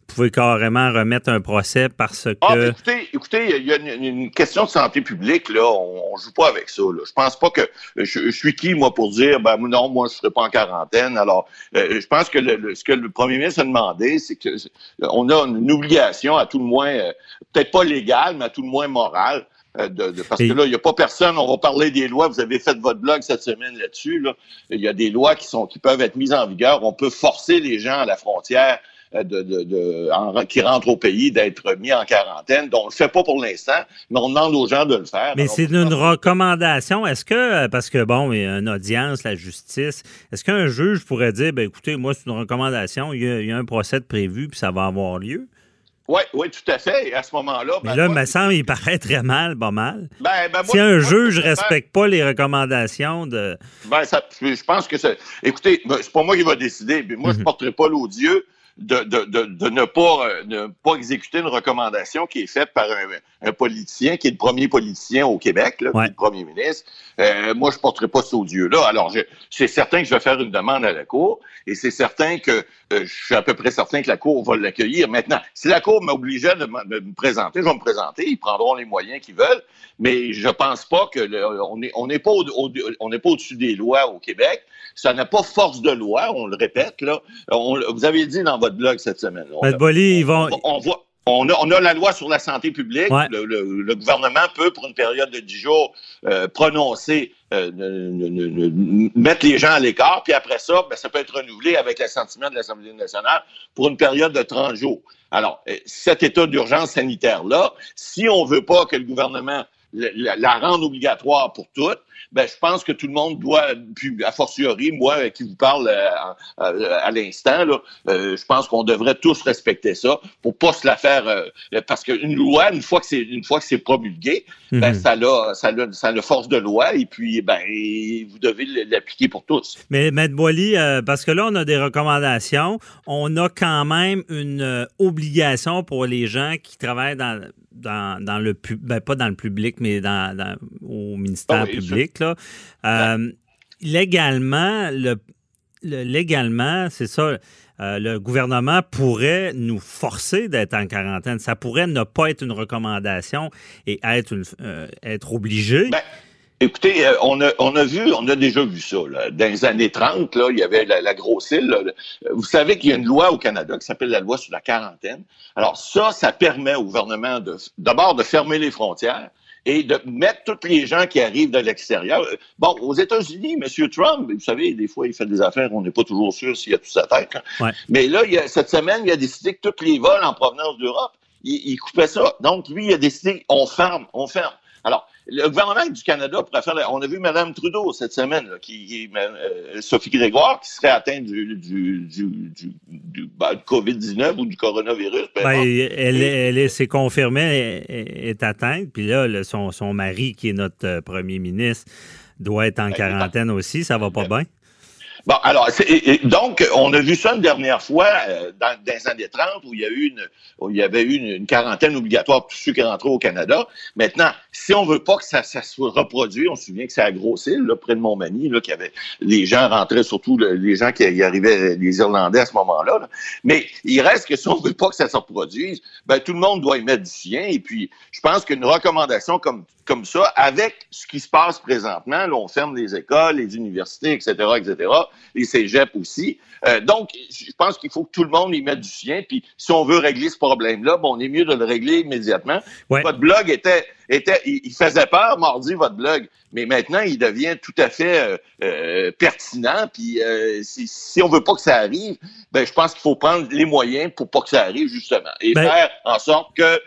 pouvez carrément remettre un procès parce ah, que. écoutez, écoutez, il y a une, question de santé publique, là. On, ne joue pas avec ça, là. Je pense pas que. Je, suis qui, moi, pour dire, ben non, moi, je serai pas en quarantaine. Alors, euh, je pense que ce que le premier ministre a demandé, c'est que on a une obligation, à tout le moins, euh, peut-être pas légale, mais à tout le moins morale, euh, de, parce que là, il n'y a pas personne. On va parler des lois. Vous avez fait votre blog cette semaine là-dessus. Là. Il y a des lois qui sont qui peuvent être mises en vigueur. On peut forcer les gens à la frontière euh, de, de, qui rentrent au pays d'être mis en quarantaine. Donc, on ne le fait pas pour l'instant, mais on demande aux gens de le faire. Mais c'est une recommandation. Est-ce que, euh, parce que, bon, il y a une audience, la justice, est-ce qu'un juge pourrait dire, ben écoutez, moi, c'est une recommandation, il y, a, un procès prévu, puis ça va avoir lieu? Oui, oui, tout à fait. Et à ce moment-là. Mais ben, là, il me semble, il paraît très mal, pas mal. Ben, ben, si un juge ne respecte pas les recommandations de. Ben, je pense que c'est. Écoutez, c'est pas moi qui va décider. Moi, je ne mhm. porterai pas l'odieux de, de, de, de, ne, pas, euh, ne pas exécuter une recommandation qui est faite par un, un, politicien, qui est le premier politicien au Québec, là, le premier ministre. Euh, moi, je ne porterai pas ce odieux-là. Alors, c'est certain que je vais faire une demande à la Cour et c'est certain que je suis à peu près certain que la Cour va l'accueillir. Maintenant, si la Cour m'obligeait de, de, me présenter, je vais me présenter. Ils prendront les moyens qu'ils veulent. Mais je pense pas que on n'est on est pas on n'est pas au-dessus des lois au Québec. Ça n'a pas force de loi, on le répète là. vous avez dit dans votre blog cette semaine. On, ils vont... on, voit. On a, on a, la loi sur la santé publique. Le, gouvernement peut, pour une période de 10 jours, euh, prononcer, euh, mettre les gens à l'écart, puis après ça, ben, ça peut être renouvelé avec l'assentiment de l'Assemblée nationale pour une période de 30 jours. Alors, euh, cet état d'urgence sanitaire-là, si on veut pas que le gouvernement la, la rendre obligatoire pour toutes, ben, je pense que tout le monde doit, puis a fortiori, moi qui vous parle euh, à, l'instant, euh, je pense qu'on devrait tous respecter ça pour pas se la faire, euh, parce qu'une loi, une fois que c'est une fois que c'est promulgué, ben, mhm. ça, a, ça, a, ça a force de loi et puis ben vous devez l'appliquer pour tous. Mais Maître Boily, parce que là on a des recommandations, on a quand même une obligation pour les gens qui travaillent dans dans, le ben, pas dans le public, mais dans, au ministère ah public. Là. Euh, légalement, le, légalement, c'est ça. Euh, le gouvernement pourrait nous forcer d'être en quarantaine. Ça pourrait ne pas être une recommandation et être, euh, être obligé. Ben, Écoutez, euh, on, a, on a vu, on a déjà vu ça. Là. Dans les années 30, là, il y avait la, grosse île. Vous savez qu'il y a une loi au Canada qui s'appelle la loi sur la quarantaine. Alors ça, ça permet au gouvernement de d'abord de fermer les frontières et de mettre tous les gens qui arrivent de l'extérieur. Bon, aux États-Unis, M. Trump, vous savez, des fois, il fait des affaires, on n'est pas toujours sûr s'il a tout sa tête. Hein. Mais là, il cette semaine, il a décidé que tous les vols en provenance d'Europe il, coupait ça. Donc, lui, il a décidé, on ferme, on ferme. Alors, le gouvernement du Canada pourrait faire. On a vu Mme Trudeau cette semaine, qui, euh, Sophie Grégoire, qui serait atteinte du, du, du, ben, COVID-19 ou du coronavirus. Ben, elle, elle, elle s'est confirmée, elle est atteinte. Puis là, son, son mari, qui est notre euh, premier ministre, doit être en ben, quarantaine aussi. Ça va pas bien? Bon, alors, donc, on a vu ça une dernière fois euh, dans, les années 30 où il y a eu une, où il y avait eu une, quarantaine obligatoire pour ceux qui rentraient au Canada. Maintenant, si on veut pas que ça, ça se reproduise, on se souvient que c'est à Grosse-Île, là, près de Montmagny, là, qu'il y avait les gens rentraient, surtout les gens qui y arrivaient, les Irlandais à ce moment-là. Mais il reste que si on veut pas que ça se reproduise, ben tout le monde doit y mettre du sien. Et puis, je pense qu'une recommandation comme comme ça, avec ce qui se passe présentement, là, on ferme les écoles, les universités, etc., etc., les cégeps aussi. Euh, donc, je pense qu'il faut que tout le monde y mette du sien. Puis, si on veut régler ce problème-là, bon, on est mieux de le régler immédiatement. Votre blog était, était, il faisait peur mardi votre blog, mais maintenant il devient tout à fait euh, euh, pertinent. Puis, si, si on veut pas que ça arrive, ben, je pense qu'il faut prendre les moyens pour pas que ça arrive justement et ben faire en sorte que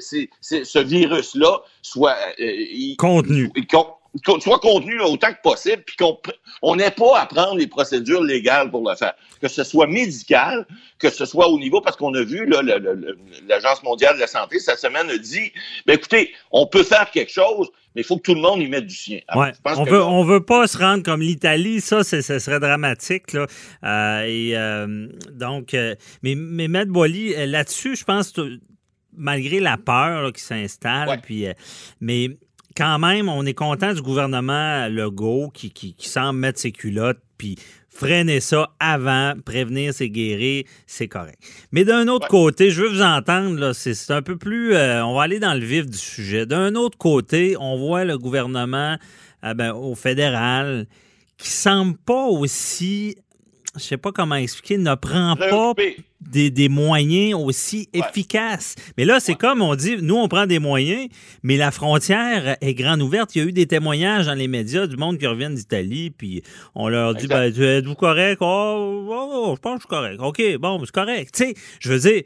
ce virus-là soit contenu soit contenu autant que possible, puis qu'on n'ait pas à prendre les procédures légales pour le faire. Que ce soit médical, que ce soit au niveau, parce qu'on a vu, l'Agence mondiale de la santé, cette semaine, a dit, ben écoutez, on peut faire quelque chose, mais il faut que tout le monde y mette du sien. ouais. on veut, on veut pas se rendre comme l'Italie, ça, ce serait dramatique. Là. Euh, et euh, donc, euh, mais, mais Maître Boily, là-dessus, je pense, malgré la peur qui s'installe, puis, mais quand même, on est content du gouvernement Legault qui, qui, semble mettre ses culottes puis freiner ça avant, prévenir, c'est guérir, c'est correct. Mais d'un autre côté, je veux vous entendre, c'est un peu plus. Euh, on va aller dans le vif du sujet. D'un autre côté, on voit le gouvernement euh, ben, au fédéral qui semble pas aussi je sais pas comment expliquer, ne prend pas des, moyens aussi efficaces. Mais là, c'est comme on dit, nous, on prend des moyens, mais la frontière est grande ouverte. Il y a eu des témoignages dans les médias du monde qui reviennent d'Italie, puis on leur dit, ben, êtes-vous correct? Oh, oh, oh, je pense que je suis correct. OK, bon, c'est correct. Tu sais, je veux dire,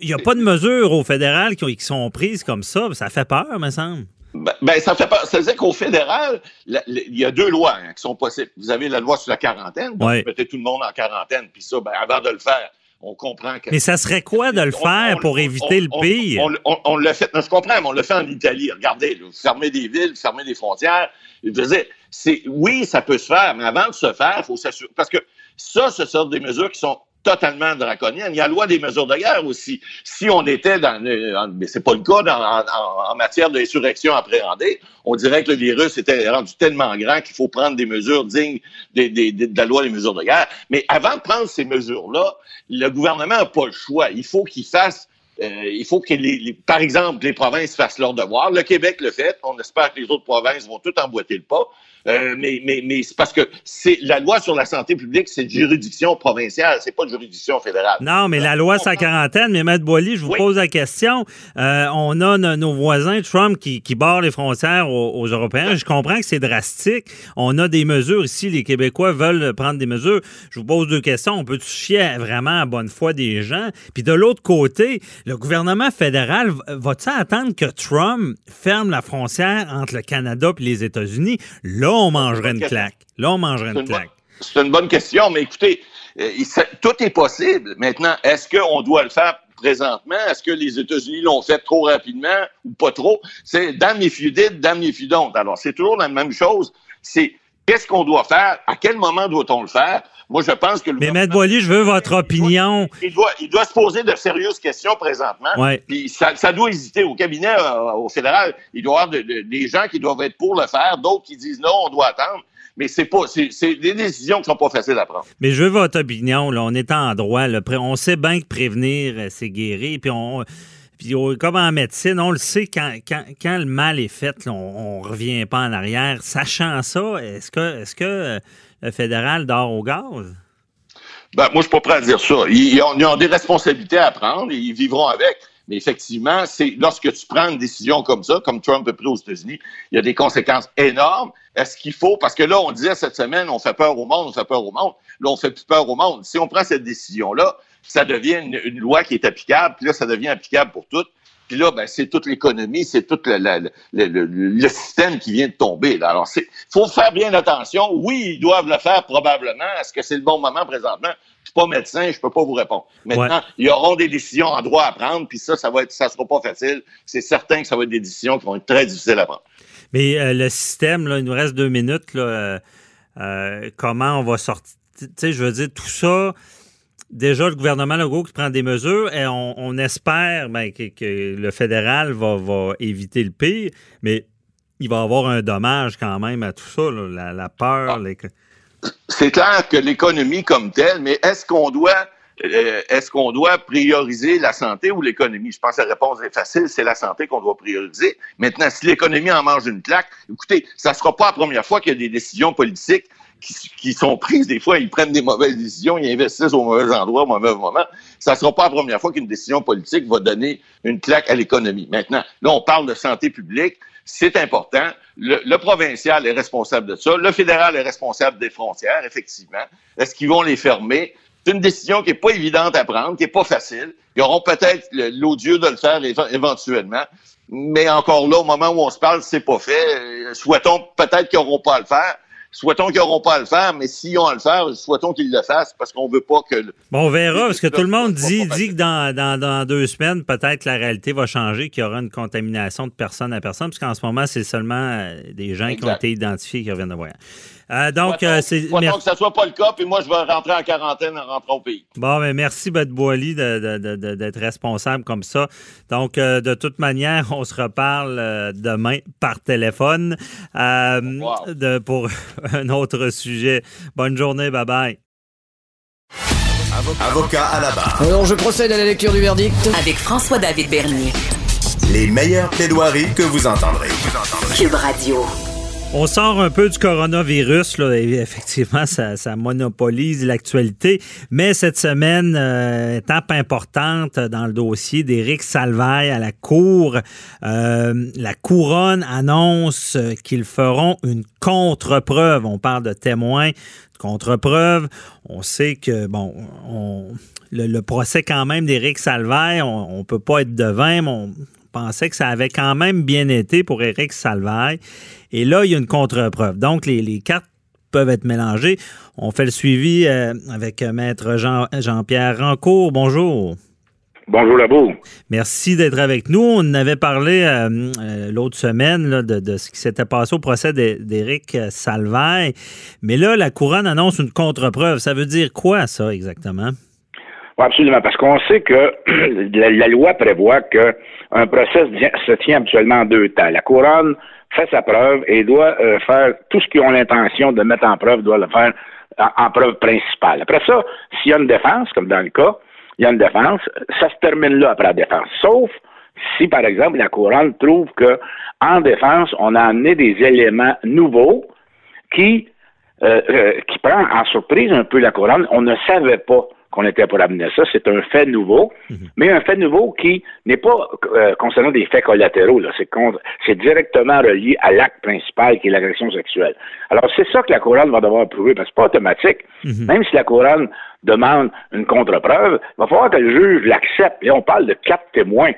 il n'y a pas de mesures au fédéral qui, qui sont prises comme ça. Ça fait peur, me semble. Ben, ben, ça fait pas. Ça veut dire qu'au fédéral, il y a deux lois hein, qui sont possibles. Vous avez la loi sur la quarantaine, donc vous mettez tout le monde en quarantaine, puis ça, ben, avant de le faire, on comprend que. Mais ça serait quoi de le faire pour éviter le pire? On, le fait. je comprends, mais on le fait en Italie. Regardez, vous fermez des villes, fermez des frontières. Je veux dire, c'est, oui, ça peut se faire, mais avant de se faire, il faut s'assurer. Parce que ça, ce sont des mesures qui sont totalement draconienne. Il y a la loi des mesures de guerre aussi. Si on était dans, mais c'est pas le cas en, matière d'insurrection appréhendée, on dirait que le virus était rendu tellement grand qu'il faut prendre des mesures dignes de la loi des mesures de guerre. Mais avant de prendre ces mesures-là, le gouvernement n'a pas le choix. Il faut qu'il fasse euh, il faut que, les, par exemple, les provinces fassent leur devoir. Le Québec le fait. On espère que les autres provinces vont tout emboîter le pas. Euh, mais mais, mais c'est parce que c'est la loi sur la santé publique, c'est juridiction provinciale, c'est pas de juridiction fédérale. Non, mais la loi, c'est la quarantaine. Mais Maître Boily, je vous pose la question. Euh, on a nos voisins, Trump, qui, qui barrent les frontières aux, Européens. Je comprends que c'est drastique. On a des mesures ici. Les Québécois veulent prendre des mesures. Je vous pose deux questions. On peut chier vraiment à bonne foi des gens? Puis de l'autre côté, le gouvernement fédéral va-t-il attendre que Trump ferme la frontière entre le Canada et les États-Unis? Là, on mangerait une claque. Là, on mangerait une, claque. C'est une bonne question, mais écoutez, euh, tout est possible. Maintenant, est-ce qu'on doit le faire présentement? Est-ce que les États-Unis l'ont fait trop rapidement ou pas trop? C'est damn if you did, damn if you don't. Alors, c'est toujours la même chose. C'est qu'est-ce qu'on doit faire? À quel moment doit-on le faire? Moi, je pense que le Mais Maître Boily, je veux votre opinion. Il doit, il doit, se poser de sérieuses questions présentement. Puis ça, ça, doit hésiter. Au cabinet, euh, au fédéral, il doit y avoir des gens qui doivent être pour le faire, d'autres qui disent non, on doit attendre. Mais c'est pas, c'est des décisions qui sont pas faciles à prendre. Mais je veux votre opinion. Là, on est en droit. Là. On sait bien que prévenir, euh, c'est guérir. Puis on. Puis comme en médecine, on le sait, quand, quand, quand le mal est fait, on ne revient pas en arrière. Sachant ça, est-ce que, est-ce que euh, fédéral dort au gaz? Ben, moi, je suis pas prêt à dire ça. Ils, ont, des responsabilités à prendre et ils vivront avec. Mais effectivement, c'est lorsque tu prends une décision comme ça, comme Trump a pris aux États-Unis, il y a des conséquences énormes. Est-ce qu'il faut, parce que là, on disait cette semaine, on fait peur au monde, on fait peur au monde. Là, on fait plus peur au monde. Si on prend cette décision-là, ça devient une, loi qui est applicable, puis là, ça devient applicable pour toutes. Puis là, ben, c'est toute l'économie, c'est tout le, système qui vient de tomber. Là. Alors, il faut faire bien attention. Oui, ils doivent le faire probablement. Est-ce que c'est le bon moment présentement? Je suis pas médecin, je peux pas vous répondre. Maintenant, il y auront des décisions en droit à prendre, puis ça, ça va être, ça sera pas facile. C'est certain que ça va être des décisions qui vont être très difficiles à prendre. Mais euh, le système, là, il nous reste deux minutes. Là, euh, euh, comment on va sortir? Tu sais, je veux dire, tout ça, déjà le gouvernement Legault qui prend des mesures et on, espère ben, que, le fédéral va, éviter le pire, mais il va y avoir un dommage quand même à tout ça, la, peur. Ah. C'est clair que l'économie comme telle, mais est-ce qu'on doit euh, est-ce qu'on doit prioriser la santé ou l'économie? Je pense que la réponse est facile, c'est la santé qu'on doit prioriser. Maintenant, si l'économie en mange une claque, écoutez, ça ne sera pas la première fois qu'il y a des décisions politiques qui, sont prises. Des fois, ils prennent des mauvaises décisions, ils investissent au mauvais endroit, au mauvais moment. Ça ne sera pas la première fois qu'une décision politique va donner une claque à l'économie. Maintenant, là, on parle de santé publique. C'est important. Le, provincial est responsable de ça. Le fédéral est responsable des frontières, effectivement. Est-ce qu'ils vont les fermer? C'est une décision qui n'est pas évidente à prendre, qui n'est pas facile. Ils auront peut-être l'odieux de le faire éventuellement. Mais encore là, au moment où on se parle, c'est pas fait. Souhaitons peut-être qu'ils n'auront pas à le faire. Souhaitons qu'ils n'auront pas à le faire, mais s'ils ont à le faire, souhaitons qu'ils le fassent parce qu'on veut pas que. Bon, on verra, parce que tout le monde dit, dit que dans, dans, dans deux semaines, peut-être la réalité va changer, qu'il y aura une contamination de personne à personne, parce qu'en ce moment, c'est seulement euh, des gens qui ont été identifiés qui reviennent de voyage. Euh, donc, euh, c'est. que ça ne soit pas le cas, puis moi, je vais rentrer en quarantaine en rentrant au pays. Bon, mais ben, merci, Beth Boily, d'être responsable comme ça. Donc, euh, de toute manière, on se reparle demain par téléphone de, pour *laughs* un autre sujet. Bonne journée, bye bye. Avocat à la barre. Alors, je procède à la lecture du verdict. Avec François-David Bernier. Les meilleures plaidoiries que vous entendrez. Cube Radio. On sort un peu du coronavirus, là. effectivement, ça, monopolise l'actualité, mais cette semaine, euh, étape importante dans le dossier d'Éric Salvaille à la Cour. Euh, la couronne annonce qu'ils feront une contre-preuve. On parle de témoins, de contre-preuve. On sait que, bon, le, procès quand même d'Éric Salvaille, on, ne peut pas être devin, mais on pensait que ça avait quand même bien été pour Éric Salvaille. Et là, il y a une contre-preuve. Donc, les, cartes peuvent être mélangées. On fait le suivi euh, avec Maître Jean, Jean-Pierre Rancourt. Bonjour. Bonjour Labo. Merci d'être avec nous. On avait parlé euh, euh, l'autre semaine de, ce qui s'était passé au procès d'Éric Salvaille. Mais là, la couronne annonce une contre-preuve. Ça veut dire quoi, ça, exactement? Oui, absolument, parce qu'on sait que *clears throat* la, loi prévoit qu'un procès se tient habituellement en deux temps. La couronne fait sa preuve et doit euh, faire tout ce qu'ils ont l'intention de mettre en preuve, doit le faire en, preuve principale. Après ça, s'il y a une défense, comme dans le cas, il y a une défense, ça se termine là après la défense. Sauf si, par exemple, la couronne trouve que en défense, on a amené des éléments nouveaux qui, euh, euh, qui prend en surprise un peu la couronne. On ne savait pas qu'on était pour amener ça. C'est un fait nouveau, mhm. mais un fait nouveau qui n'est pas euh, concernant des faits collatéraux. C'est, directement relié à l'acte principal qui est l'agression sexuelle. Alors, c'est ça que la couronne va devoir prouver, parce que c'est pas automatique. Mhm. Même si la couronne demande une contre-preuve, il va falloir que le juge l'accepte. Et on parle de quatre témoins.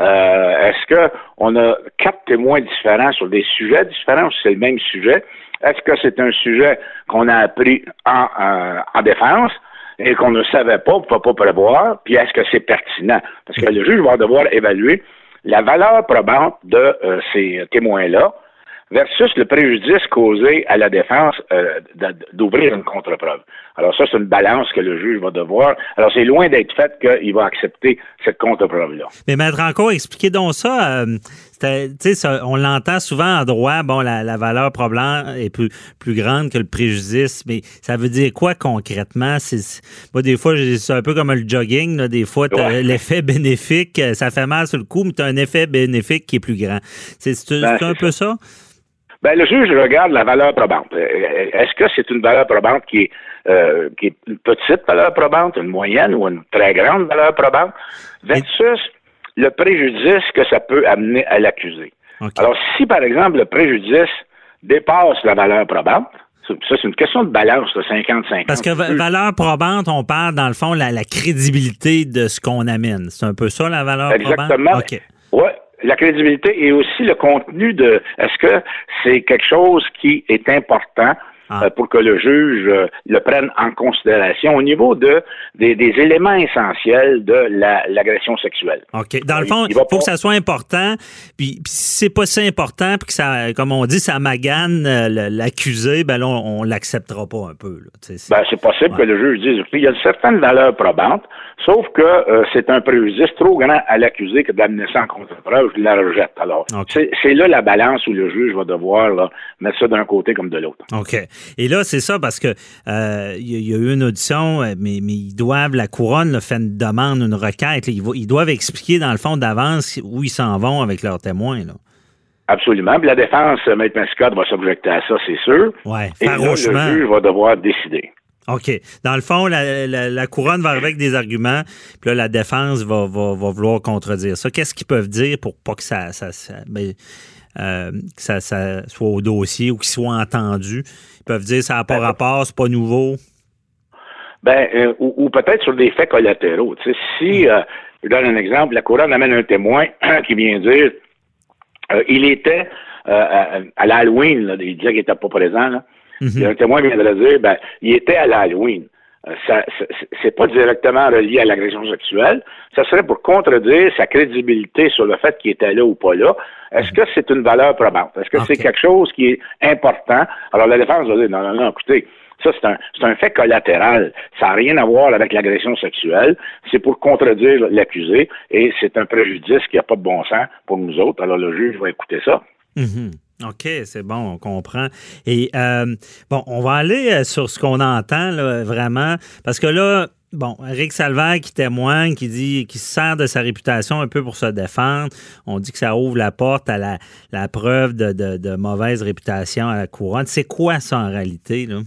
Euh, est-ce qu'on a quatre témoins différents sur des sujets différents ou c'est le même sujet? Est-ce que c'est un sujet qu'on a appris en, en défense? Et qu'on ne savait pas, on ne peut pas prévoir, puis est-ce que c'est pertinent? Parce que le juge va devoir évaluer la valeur probante de euh, ces témoins-là versus le préjudice causé à la défense euh, d'ouvrir une contre-preuve. Alors ça, c'est une balance que le juge va devoir. Alors c'est loin d'être fait qu'il va accepter cette contre-preuve-là. Mais Maître encore, expliquez donc ça. Euh, on l'entend souvent en droit, bon, la, valeur probante est plus, plus grande que le préjudice, mais ça veut dire quoi concrètement? moi, des fois, c'est un peu comme le jogging, des fois, l'effet bénéfique, ça fait mal sur le coup, mais tu as un effet bénéfique qui est plus grand. C'est ben, un peu ça? Ben, le juge regarde la valeur probante. Est-ce que c'est une valeur probante qui est, euh, qui est une petite valeur probante, une moyenne ou une très grande valeur probante, versus le préjudice que ça peut amener à l'accusé. Alors, si, par exemple, le préjudice dépasse la valeur probante, Ça, c'est une question de balance, 50-50. Parce que valeur probante, on parle, dans le fond, la, la crédibilité de ce qu'on amène. C'est un peu ça, la valeur Exactement. probante? Exactement. Oui, la crédibilité et aussi le contenu de est-ce que c'est quelque chose qui est important ah. Euh, pour que le juge euh, le prenne en considération au niveau de des, éléments essentiels de l'agression sexuelle. OK. Dans le fond, il, faut que ça soit important. Puis, si c'est pas si important, puis que ça, comme on dit, ça magane euh, l'accusé, ben là, on, l'acceptera pas un peu. Ben, c'est possible que le juge dise, il y a certaines valeurs probantes, sauf que c'est un préjudice trop grand à l'accusé que d'amener ça en contre-preuve, je la rejette. Alors, c'est là la balance où le juge va devoir mettre ça d'un côté comme de l'autre. OK. Et là, c'est ça parce que euh, il y, a eu une audition, euh, mais, mais ils doivent, la couronne fait une demande, une requête. ils, doivent expliquer dans le fond d'avance où ils s'en vont avec leurs témoins. Là. Absolument. Puis la défense, euh, Maître Mascotte va s'objecter à ça, c'est sûr. Ouais, Et là, le juge va devoir décider. OK. Dans le fond, la, couronne va arriver avec des arguments, puis là, la défense va, vouloir contredire ça. Qu'est-ce qu'ils peuvent dire pour pas que ça, ça, ben, euh, que ça, soit au dossier ou qu'il soit entendu. Ils peuvent dire ça n'a pas ben, rapport, c'est pas nouveau. Ben, euh, ou, peut-être sur des faits collatéraux. si, hmm. euh, je donne un exemple, la couronne amène un témoin *clears throat* qui vient dire il était à l'Halloween, il disait qu'il n'était pas présent. Là. Hmm. Un témoin viendrait dire ben, il était à l'Halloween. Euh, ça, c'est pas directement relié à l'agression sexuelle. Ça serait pour contredire sa crédibilité sur le fait qu'il était là ou pas là. Est-ce que c'est une valeur probante? Est-ce que c'est quelque chose qui est important? Alors, la défense va dire, non, non, non, écoutez, ça, c'est un, c'est un fait collatéral. Ça n'a rien à voir avec l'agression sexuelle. C'est pour contredire l'accusé et c'est un préjudice qui n'a pas de bon sens pour nous autres. Alors, le juge va écouter ça. Mm-hmm. OK, c'est bon, on comprend. Et euh, bon, on va aller euh, sur ce qu'on entend là, vraiment, parce que là, bon, Eric Salvaire qui témoigne, qui dit, qui se sert de sa réputation un peu pour se défendre. On dit que ça ouvre la porte à la, preuve de, mauvaise réputation à la couronne. C'est quoi ça en réalité là?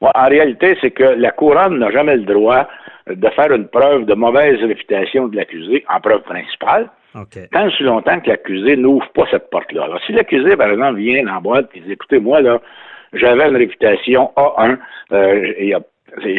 en réalité, c'est que la couronne n'a jamais le droit de faire une preuve de mauvaise réputation de l'accusé en preuve principale. Tant si longtemps que l'accusé n'ouvre pas cette porte-là. Alors, si l'accusé, par exemple, vient en boîte et dit, écoutez, moi, là, j'avais une réputation A1, euh,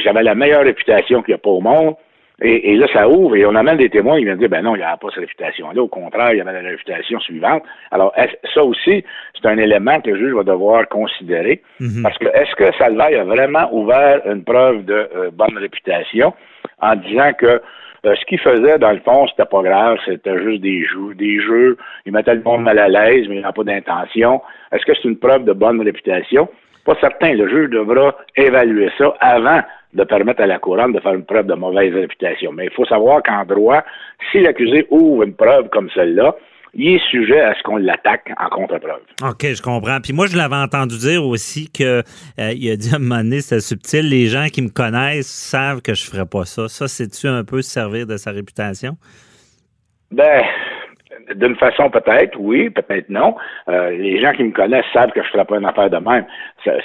j'avais la meilleure réputation qu'il n'y a pas au monde, et, là, ça ouvre et on amène des témoins, ils viennent dire, ben non, il n'y a pas cette réputation-là. Au contraire, il y avait la réputation suivante. Alors, ça aussi, c'est un élément que le juge va devoir considérer. Mhm. Parce que est-ce que Salvaille a vraiment ouvert une preuve de euh, bonne réputation en disant que euh, ce qu'il faisait, dans le fond, c'était pas grave, c'était juste des jeux, des jeux. Il mettait le monde mal à l'aise, mais il n'a pas d'intention. Est-ce que c'est une preuve de bonne réputation? Pas certain. Le juge devra évaluer ça avant de permettre à la couronne de faire une preuve de mauvaise réputation. Mais il faut savoir qu'en droit, si l'accusé ouvre une preuve comme celle-là, il est sujet à ce qu'on l'attaque en contre-preuve. OK, je comprends. Puis moi, je l'avais entendu dire aussi que euh, il a dit à un moment donné, c'était subtil, les gens qui me connaissent savent que je ferais pas ça. Ça, c'est-tu un peu servir de sa réputation? Ben, d'une façon peut-être, oui, peut-être non. Euh, les gens qui me connaissent savent que je ne ferai pas une affaire de même.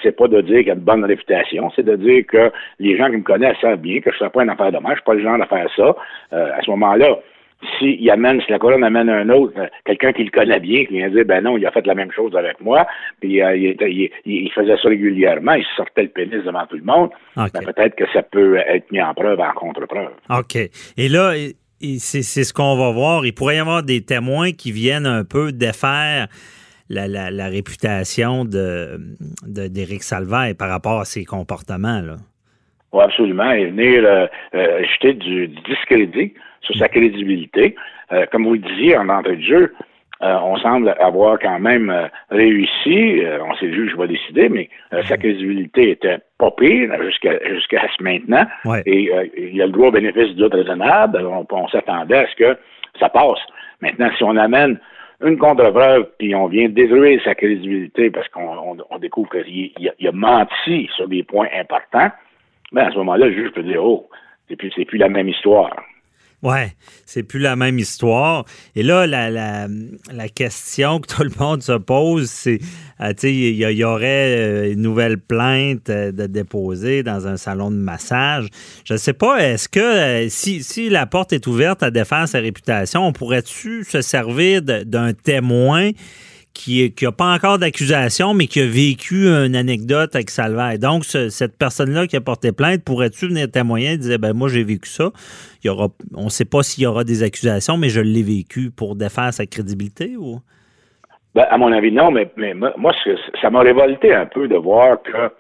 C'est pas de dire qu'il y a une bonne réputation, c'est de dire que les gens qui me connaissent savent bien que je ne ferai pas une affaire de même. Je suis pas le genre de faire ça. Euh, à ce moment-là, s'il amène, si la colonne amène un autre, euh, quelqu'un qui le connaît bien, qui vient dire, ben non, il a fait la même chose avec moi, puis il, faisait ça régulièrement, il sortait le pénis devant tout le monde, ben, peut-être que ça peut être mis en preuve en contre-preuve. OK. Et là, c'est ce qu'on va voir. Il pourrait y avoir des témoins qui viennent un peu défaire la, réputation d'Éric de, Salvaire par rapport à ses comportements. Là. Oui, absolument. Et venir euh, euh, jeter du, discrédit sur sa crédibilité. Euh, comme vous le disiez en entrée de jeu, euh, on semble avoir quand même euh, réussi. Euh, on sait juste, je vais décider, mais sa crédibilité était pas pire jusqu'à jusqu'à ce maintenant. Et il a le droit au bénéfice du doute raisonnable. On, s'attendait à ce que ça passe. Maintenant, si on amène une contre-preuve, puis on vient détruire sa crédibilité parce qu'on découvre qu'il a, a, menti sur des points importants, ben à ce moment-là, le juge peut dire Oh, c'est plus, c'est plus la même histoire. Ouais, c'est plus la même histoire. Et là, la, la, la question que tout le monde se pose, c'est, euh, tu sais, il y, aurait euh, une nouvelle plainte euh, de déposer dans un salon de massage. Je ne sais pas, est-ce que si, si la porte est ouverte à défendre sa réputation, on pourrait-tu se servir d'un témoin qui n'a pas encore d'accusation, mais qui a vécu une anecdote avec Salvaire. Donc, cette personne-là qui a porté plainte, pourrais-tu venir témoigner et dire, ben moi, j'ai vécu ça? Il y aura, on ne sait pas s'il y aura des accusations, mais je l'ai vécu pour défaire sa crédibilité ou? Ben, à mon avis, non, mais, moi, ça m'a révolté un peu de voir que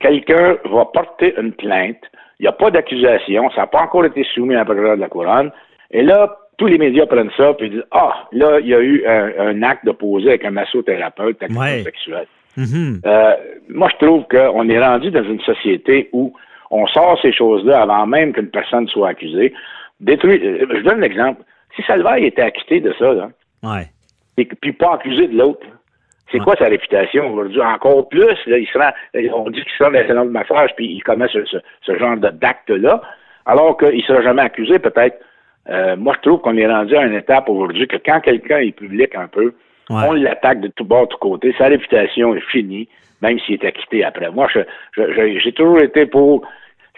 quelqu'un va porter une plainte, il n'y a pas d'accusation, ça n'a pas encore été soumis à la procureur de la Couronne, et là, tous les médias prennent ça et disent Ah, là, il y a eu un, acte de poser avec un massothérapeute ouais. sexuel. Mm-hmm. euh, moi, je trouve qu'on est rendu dans une société où on sort ces choses-là avant même qu'une personne soit accusée. Détruit. Euh, je donne l'exemple. Si Salvaire était acquitté de ça, là, ouais. et puis pas accusé de l'autre, c'est quoi sa réputation? Aujourd'hui? Encore plus, là, il sera, on dit qu'il sera dans le salon de massage, puis il commet ce, ce, genre d'acte-là, alors qu'il ne sera jamais accusé, peut-être. Euh, moi, je trouve qu'on est rendu à une étape aujourd'hui que quand quelqu'un est public un peu, on l'attaque de tout bord, de tout côté. Sa réputation est finie, même s'il est acquitté après. Moi, j'ai toujours été pour...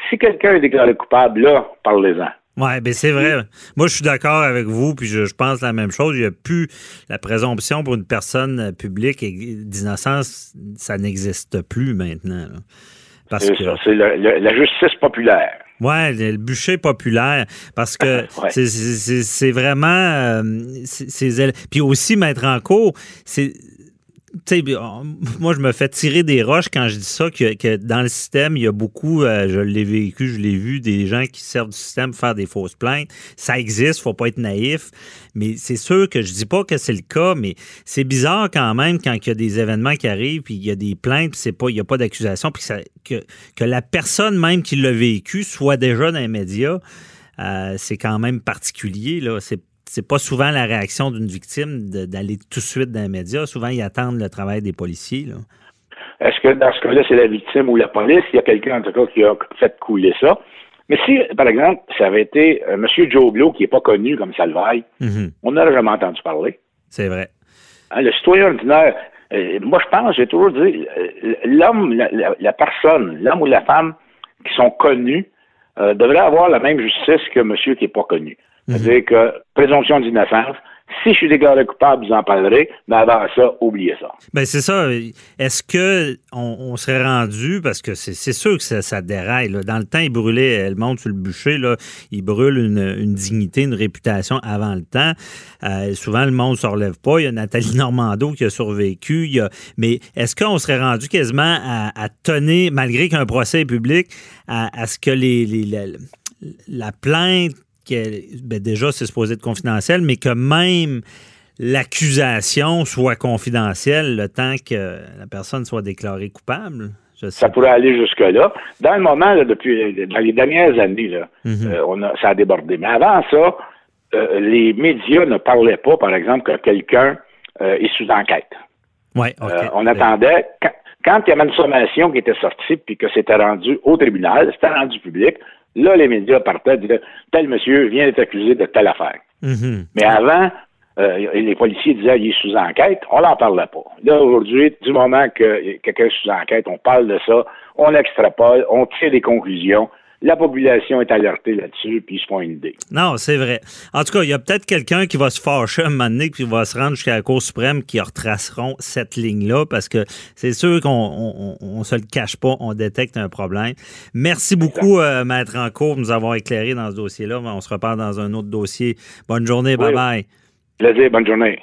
Si quelqu'un est déclaré coupable, là, parlez-en. Oui, ben c'est vrai. Moi, je suis d'accord avec vous, puis je, pense la même chose. Il n'y a plus la présomption pour une personne publique d'innocence, ça n'existe plus maintenant. Parce que c'est la justice populaire. Oui, le bûcher populaire, parce que *laughs* c'est vraiment... Euh, puis aussi, mettre en cours, c'est *laughs* moi, je me fais tirer des roches quand je dis ça, que, dans le système, il y a beaucoup, euh, je l'ai vécu, je l'ai vu, des gens qui servent du système pour faire des fausses plaintes. Ça existe, faut pas être naïf. Mais c'est sûr que je dis pas que c'est le cas, mais c'est bizarre quand même quand il y a des événements qui arrivent, puis il y a des plaintes, puis il n'y a pas d'accusation, puis que, que la personne même qui l'a vécu soit déjà dans les médias. Euh, c'est quand même particulier. Là. C'est c'est pas souvent la réaction d'une victime d'aller tout de suite dans les médias. Souvent, ils attendent le travail des policiers. Est-ce que dans ce cas-là, c'est la victime ou la police? Il y a quelqu'un, en tout cas, qui a fait couler ça. Mais si, par exemple, ça avait été euh, M. Joe Blow, qui n'est pas connu comme Salvaille, mm-hmm. on n'aurait jamais entendu parler. C'est vrai. Hein, le citoyen ordinaire, euh, moi, je pense, j'ai toujours dit, euh, l'homme, la, personne, l'homme ou la femme qui sont connus devraient avoir la même justice que monsieur qui n'est pas connu. C'est-à-dire que présomption d'innocence, si je suis déclaré coupable, vous en parlerez, mais avant ça, oubliez ça. Bien, c'est ça. Est-ce que on, serait rendu, parce que c'est sûr que ça, déraille. Dans le temps, il brûlait, elle monte sur le bûcher, là, il brûle une, dignité, une réputation avant le temps. Euh, souvent, le monde ne se relève pas. Il y a Nathalie Normando qui a survécu. Il y a... Mais est-ce qu'on serait rendu quasiment à, à tenir, malgré qu'un procès est public, à, ce que les, la plainte ben déjà, c'est supposé être confidentiel, mais que même l'accusation soit confidentielle le temps que la personne soit déclarée coupable? Ça pourrait aller jusque-là. Dans le moment, depuis dans les dernières années, là, mhm. euh, on a, ça a débordé. Mais avant ça, euh, les médias ne parlaient pas, par exemple, que quelqu'un euh, est sous enquête. Ouais, on attendait, quand, il y avait une sommation qui était sortie puis que c'était rendu au tribunal, c'était rendu public, Là, les médias partaient, disaient tel monsieur vient d'être accusé de telle affaire. Mm-hmm. Mais avant, euh, les policiers disaient il est sous enquête, on n'en parlait pas. Là, aujourd'hui, du moment que quelqu'un est sous enquête, on parle de ça, on extrapole, on tire des conclusions la population est alertée là-dessus, puis ils se font une idée. Non, c'est vrai. En tout cas, il y a peut-être quelqu'un qui va se fâcher un moment donné, puis va se rendre jusqu'à la Cour suprême qui retraceront cette ligne-là, parce que c'est sûr qu'on on, se le cache pas, on détecte un problème. Merci beaucoup, euh, Maître Encourt, de nous avoir éclairé dans ce dossier-là. On se reparle dans un autre dossier. Bonne journée, bye-bye. Plaisir, bonne journée.